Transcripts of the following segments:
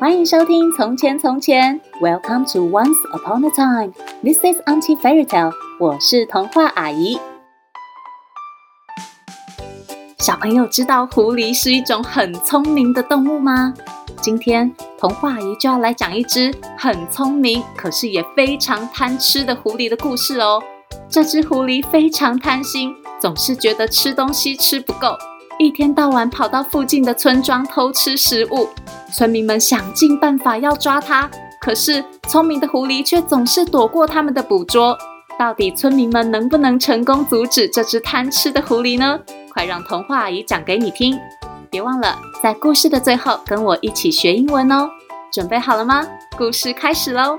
欢迎收听《从前从前》，Welcome to Once Upon a Time。This is Auntie Fairy Tale。我是童话阿姨。小朋友知道狐狸是一种很聪明的动物吗？今天童话阿姨就要来讲一只很聪明，可是也非常贪吃的狐狸的故事哦。这只狐狸非常贪心，总是觉得吃东西吃不够。一天到晚跑到附近的村庄偷吃食物，村民们想尽办法要抓它，可是聪明的狐狸却总是躲过他们的捕捉。到底村民们能不能成功阻止这只贪吃的狐狸呢？快让童话阿姨讲给你听！别忘了在故事的最后跟我一起学英文哦。准备好了吗？故事开始喽！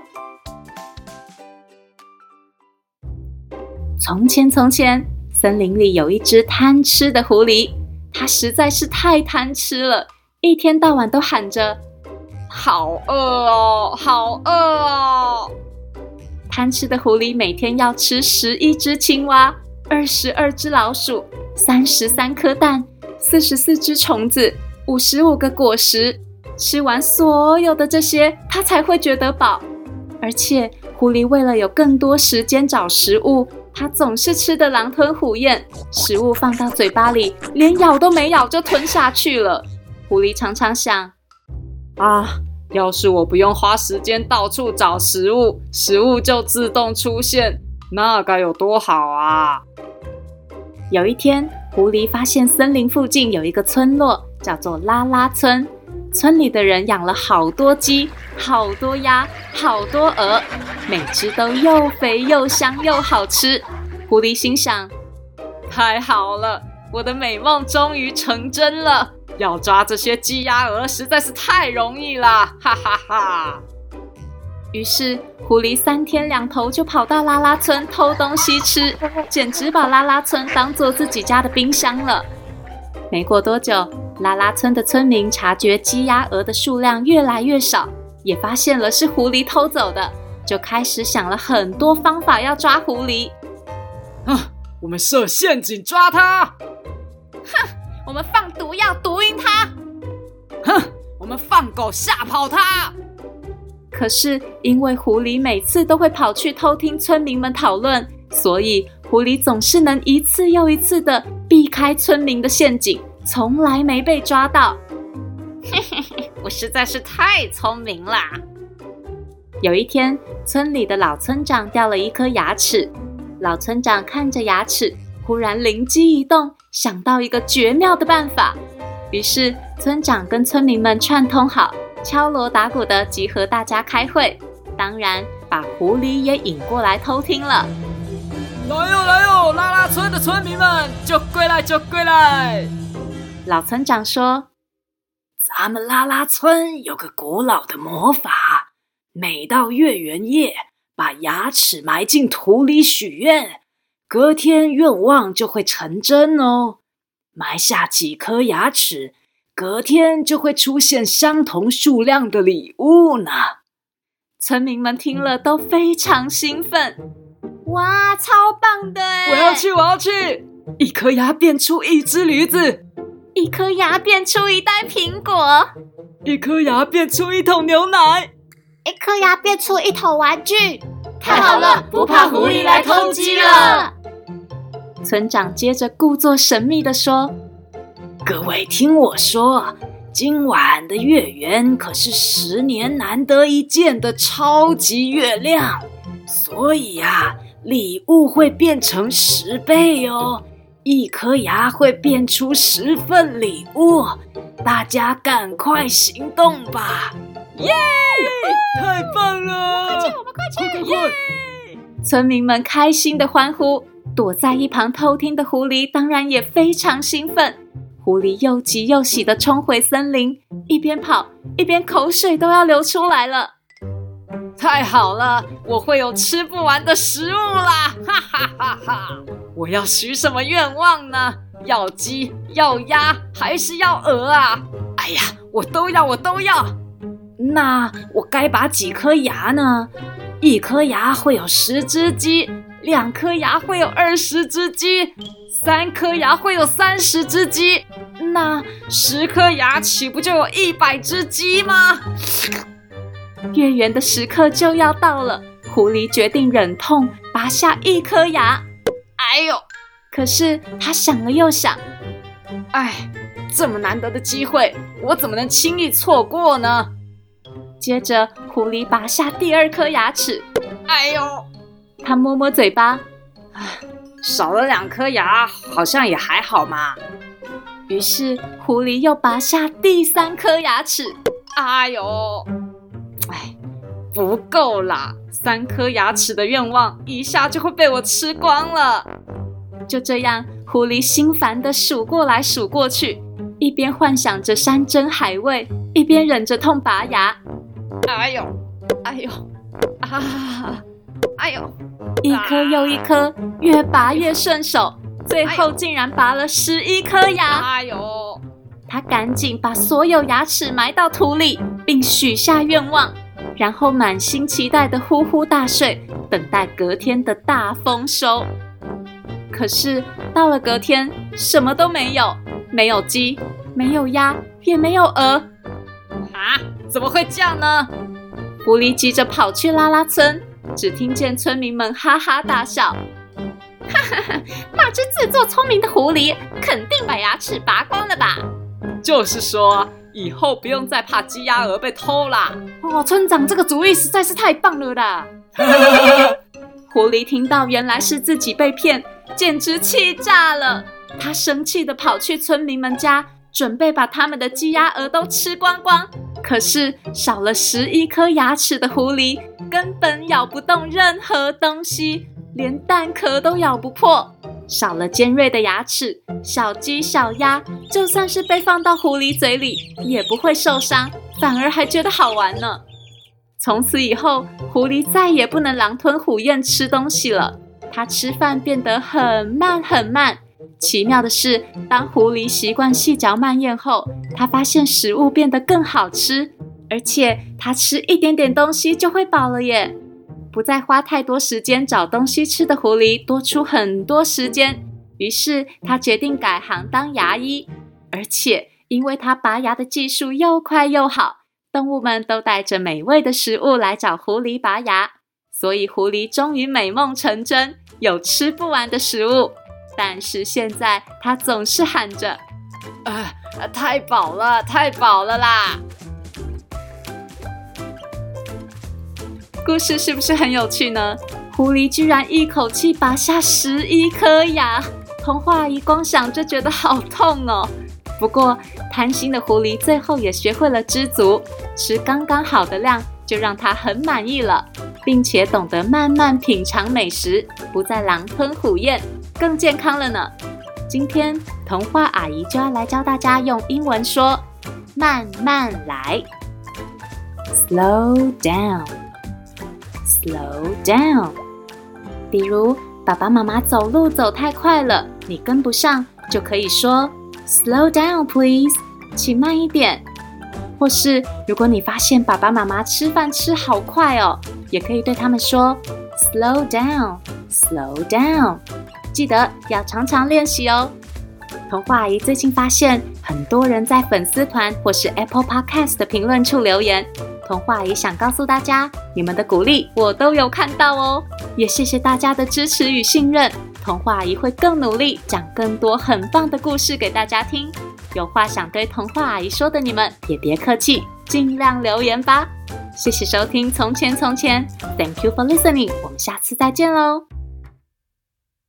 从前，从前，森林里有一只贪吃的狐狸。他实在是太贪吃了，一天到晚都喊着“好饿哦，好饿哦”。贪吃的狐狸每天要吃十一只青蛙、二十二只老鼠、三十三颗蛋、四十四只虫子、五十五个果实。吃完所有的这些，它才会觉得饱。而且，狐狸为了有更多时间找食物。它总是吃得狼吞虎咽，食物放到嘴巴里，连咬都没咬就吞下去了。狐狸常常想：啊，要是我不用花时间到处找食物，食物就自动出现，那该有多好啊！有一天，狐狸发现森林附近有一个村落，叫做拉拉村。村里的人养了好多鸡、好多鸭、好多鹅，每只都又肥又香又好吃。狐狸心想：太好了，我的美梦终于成真了！要抓这些鸡鸭鹅实在是太容易了，哈哈哈哈！于是，狐狸三天两头就跑到拉拉村偷东西吃，简直把拉拉村当做自己家的冰箱了。没过多久，拉拉村的村民察觉鸡鸭鹅的数量越来越少，也发现了是狐狸偷走的，就开始想了很多方法要抓狐狸。啊，我们设陷阱抓它！哼，我们放毒药毒晕它！哼，我们放狗吓跑它！可是因为狐狸每次都会跑去偷听村民们讨论，所以狐狸总是能一次又一次的避开村民的陷阱。从来没被抓到，嘿嘿嘿，我实在是太聪明啦！有一天，村里的老村长掉了一颗牙齿，老村长看着牙齿，忽然灵机一动，想到一个绝妙的办法。于是，村长跟村民们串通好，敲锣打鼓的集合大家开会，当然把狐狸也引过来偷听了。来哟来哟，拉拉村的村民们，就归来就归来！老村长说：“咱们拉拉村有个古老的魔法，每到月圆夜，把牙齿埋进土里许愿，隔天愿望就会成真哦。埋下几颗牙齿，隔天就会出现相同数量的礼物呢。”村民们听了都非常兴奋，哇，超棒的！我要去，我要去！一颗牙变出一只驴子。一颗牙变出一袋苹果，一颗牙变出一桶牛奶，一颗牙变出一桶玩具。太好了，不怕狐狸来偷鸡了。村长接着故作神秘的说：“各位听我说，今晚的月圆可是十年难得一见的超级月亮，所以呀，礼物会变成十倍哦。”一颗牙会变出十份礼物，大家赶快行动吧！耶！太棒了！快去，我们快去！耶！村民们开心的欢呼，躲在一旁偷听的狐狸当然也非常兴奋。狐狸又急又喜的冲回森林，一边跑一边口水都要流出来了。太好了，我会有吃不完的食物啦！哈哈哈哈！我要许什么愿望呢？要鸡，要鸭，还是要鹅啊？哎呀，我都要，我都要。那我该拔几颗牙呢？一颗牙会有十只鸡，两颗牙会有二十只鸡，三颗牙会有三十只鸡。那，十颗牙岂不就有一百只鸡吗？月圆的时刻就要到了，狐狸决定忍痛拔下一颗牙。哎呦！可是他想了又想，哎，这么难得的机会，我怎么能轻易错过呢？接着，狐狸拔下第二颗牙齿。哎呦！他摸摸嘴巴，啊，少了两颗牙，好像也还好嘛。于是，狐狸又拔下第三颗牙齿。哎呦！哎，不够啦，三颗牙齿的愿望一下就会被我吃光了。就这样，狐狸心烦地数过来数过去，一边幻想着山珍海味，一边忍着痛拔牙。哎呦，哎呦，啊，哎呦，一颗又一颗，越拔越顺手，最后竟然拔了十一颗牙。哎呦，他赶紧把所有牙齿埋到土里，并许下愿望，然后满心期待地呼呼大睡，等待隔天的大丰收。可是到了隔天，什么都没有，没有鸡，没有鸭，也没有鹅。啊？怎么会这样呢？狐狸急着跑去拉拉村，只听见村民们哈哈大笑。哈哈哈！那只自作聪明的狐狸，肯定把牙齿拔光了吧？就是说，以后不用再怕鸡鸭鹅被偷啦。哦，村长这个主意实在是太棒了啦！狐狸听到原来是自己被骗。简直气炸了！他生气地跑去村民们家，准备把他们的鸡鸭鹅都吃光光。可是少了十一颗牙齿的狐狸根本咬不动任何东西，连蛋壳都咬不破。少了尖锐的牙齿，小鸡小鸭就算是被放到狐狸嘴里也不会受伤，反而还觉得好玩呢。从此以后，狐狸再也不能狼吞虎咽吃东西了。它吃饭变得很慢很慢。奇妙的是，当狐狸习惯细嚼慢咽后，它发现食物变得更好吃，而且它吃一点点东西就会饱了耶！不再花太多时间找东西吃的狐狸多出很多时间，于是他决定改行当牙医。而且，因为他拔牙的技术又快又好，动物们都带着美味的食物来找狐狸拔牙。所以狐狸终于美梦成真，有吃不完的食物。但是现在它总是喊着：“啊，太饱了，太饱了啦！”故事是不是很有趣呢？狐狸居然一口气拔下十一颗牙，童话阿姨光想就觉得好痛哦。不过贪心的狐狸最后也学会了知足，吃刚刚好的量，就让它很满意了。并且懂得慢慢品尝美食，不再狼吞虎咽，更健康了呢。今天童话阿姨就要来教大家用英文说“慢慢来 ”，slow down Slow down。比如爸爸妈妈走路走太快了，你跟不上，就可以说 “slow down, please”，请慢一点。或是如果你发现爸爸妈妈吃饭吃好快哦。也可以对他们说：“Slow down, slow down。”记得要常常练习哦。童话阿姨最近发现，很多人在粉丝团或是 Apple Podcast 的评论处留言。童话也想告诉大家，你们的鼓励我都有看到哦。也谢谢大家的支持与信任。童话阿姨会更努力，讲更多很棒的故事给大家听。有话想对童话阿姨说的你们，也别客气，尽量留言吧。谢谢收听《从前从前》，Thank you for listening。我们下次再见喽。